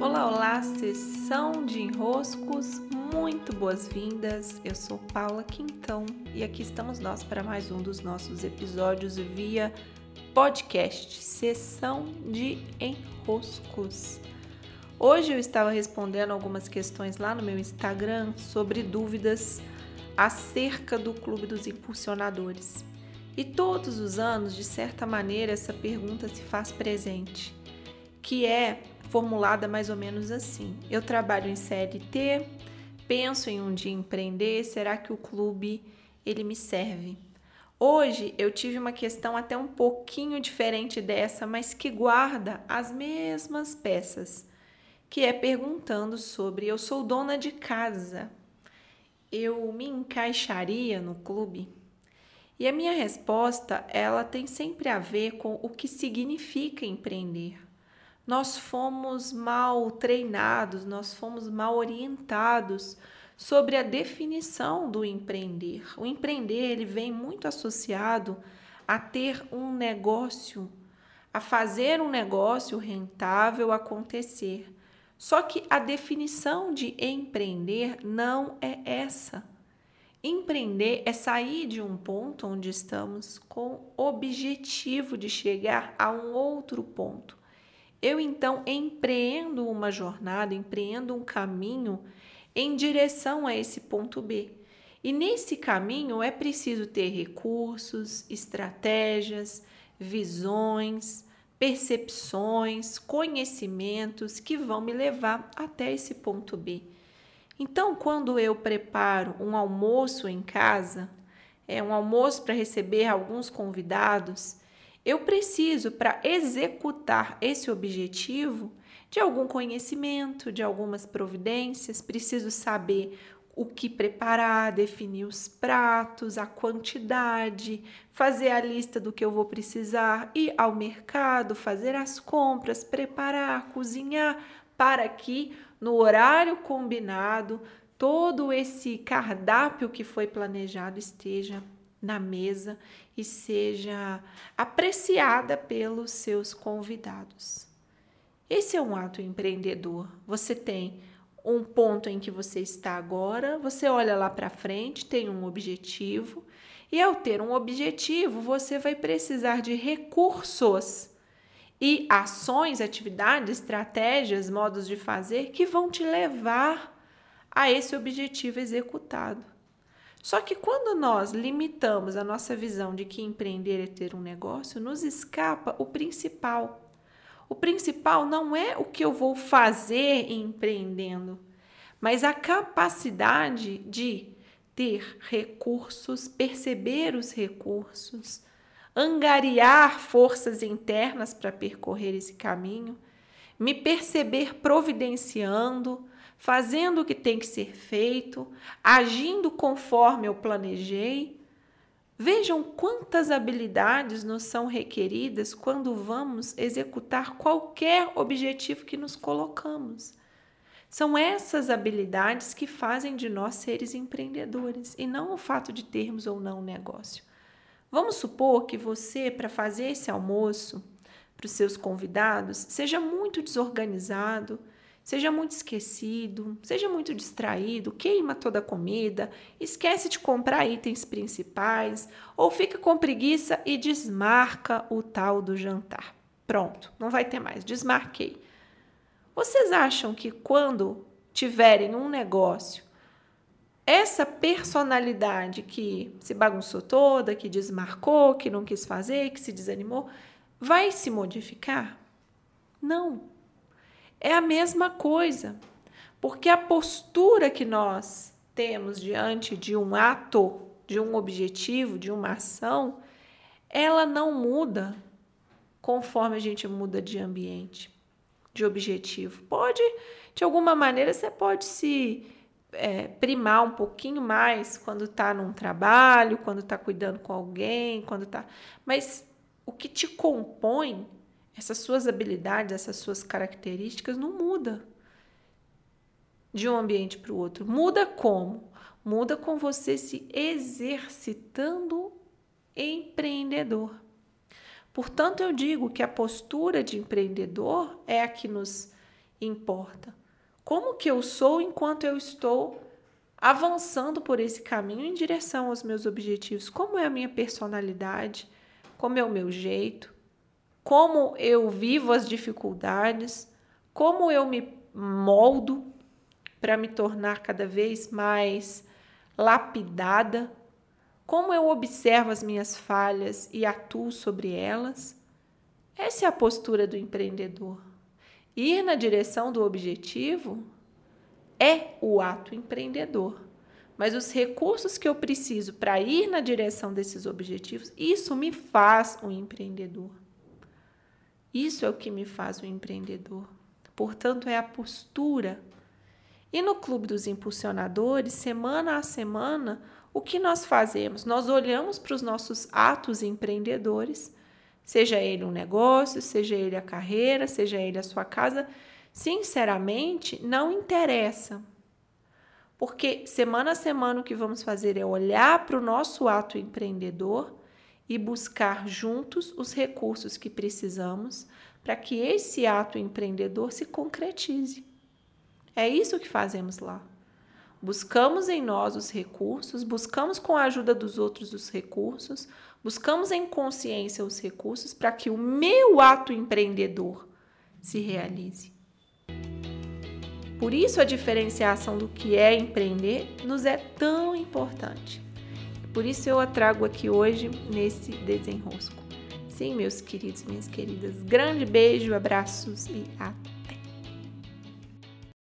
Olá, olá, sessão de enroscos, muito boas-vindas. Eu sou Paula Quintão e aqui estamos nós para mais um dos nossos episódios via podcast, sessão de enroscos. Hoje eu estava respondendo algumas questões lá no meu Instagram sobre dúvidas acerca do Clube dos Impulsionadores. E todos os anos, de certa maneira, essa pergunta se faz presente, que é formulada mais ou menos assim: Eu trabalho em CLT, penso em um dia empreender, será que o clube ele me serve? Hoje eu tive uma questão até um pouquinho diferente dessa, mas que guarda as mesmas peças, que é perguntando sobre eu sou dona de casa, eu me encaixaria no clube? E a minha resposta, ela tem sempre a ver com o que significa empreender. Nós fomos mal treinados, nós fomos mal orientados sobre a definição do empreender. O empreender, ele vem muito associado a ter um negócio, a fazer um negócio rentável acontecer. Só que a definição de empreender não é essa. Empreender é sair de um ponto onde estamos com objetivo de chegar a um outro ponto. Eu então empreendo uma jornada, empreendo um caminho em direção a esse ponto B. E nesse caminho é preciso ter recursos, estratégias, visões, percepções, conhecimentos que vão me levar até esse ponto B. Então, quando eu preparo um almoço em casa, é um almoço para receber alguns convidados, eu preciso, para executar esse objetivo, de algum conhecimento, de algumas providências, preciso saber o que preparar, definir os pratos, a quantidade, fazer a lista do que eu vou precisar, ir ao mercado, fazer as compras, preparar, cozinhar, para que no horário combinado todo esse cardápio que foi planejado esteja na mesa e seja apreciada pelos seus convidados. Esse é um ato empreendedor. Você tem um ponto em que você está agora, você olha lá para frente, tem um objetivo, e ao ter um objetivo, você vai precisar de recursos e ações, atividades, estratégias, modos de fazer que vão te levar a esse objetivo executado. Só que quando nós limitamos a nossa visão de que empreender é ter um negócio, nos escapa o principal. O principal não é o que eu vou fazer empreendendo, mas a capacidade de ter recursos, perceber os recursos, angariar forças internas para percorrer esse caminho, me perceber providenciando, fazendo o que tem que ser feito, agindo conforme eu planejei. Vejam quantas habilidades nos são requeridas quando vamos executar qualquer objetivo que nos colocamos. São essas habilidades que fazem de nós seres empreendedores e não o fato de termos ou não um negócio. Vamos supor que você, para fazer esse almoço para os seus convidados, seja muito desorganizado, seja muito esquecido, seja muito distraído, queima toda a comida, esquece de comprar itens principais ou fica com preguiça e desmarca o tal do jantar. Pronto, não vai ter mais, desmarquei. Vocês acham que quando tiverem um negócio essa personalidade que se bagunçou toda, que desmarcou, que não quis fazer, que se desanimou, vai se modificar? Não. É a mesma coisa. Porque a postura que nós temos diante de um ato, de um objetivo, de uma ação, ela não muda conforme a gente muda de ambiente, de objetivo. Pode, de alguma maneira, você pode se é, primar um pouquinho mais quando está num trabalho, quando está cuidando com alguém, quando está. Mas o que te compõe, essas suas habilidades, essas suas características, não muda de um ambiente para o outro. Muda como? Muda com você se exercitando empreendedor. Portanto, eu digo que a postura de empreendedor é a que nos importa. Como que eu sou enquanto eu estou avançando por esse caminho em direção aos meus objetivos? Como é a minha personalidade? Como é o meu jeito? Como eu vivo as dificuldades? Como eu me moldo para me tornar cada vez mais lapidada? Como eu observo as minhas falhas e atuo sobre elas? Essa é a postura do empreendedor. Ir na direção do objetivo é o ato empreendedor. Mas os recursos que eu preciso para ir na direção desses objetivos, isso me faz um empreendedor. Isso é o que me faz um empreendedor. Portanto, é a postura. E no Clube dos Impulsionadores, semana a semana, o que nós fazemos? Nós olhamos para os nossos atos empreendedores, seja ele um negócio, seja ele a carreira, seja ele a sua casa. Sinceramente, não interessa. Porque semana a semana o que vamos fazer é olhar para o nosso ato empreendedor e buscar juntos os recursos que precisamos para que esse ato empreendedor se concretize. É isso que fazemos lá. Buscamos em nós os recursos, buscamos com a ajuda dos outros os recursos, buscamos em consciência os recursos para que o meu ato empreendedor se realize. Por isso a diferenciação do que é empreender nos é tão importante. Por isso eu a trago aqui hoje nesse desenrosco. Sim, meus queridos e minhas queridas, grande beijo, abraços e até!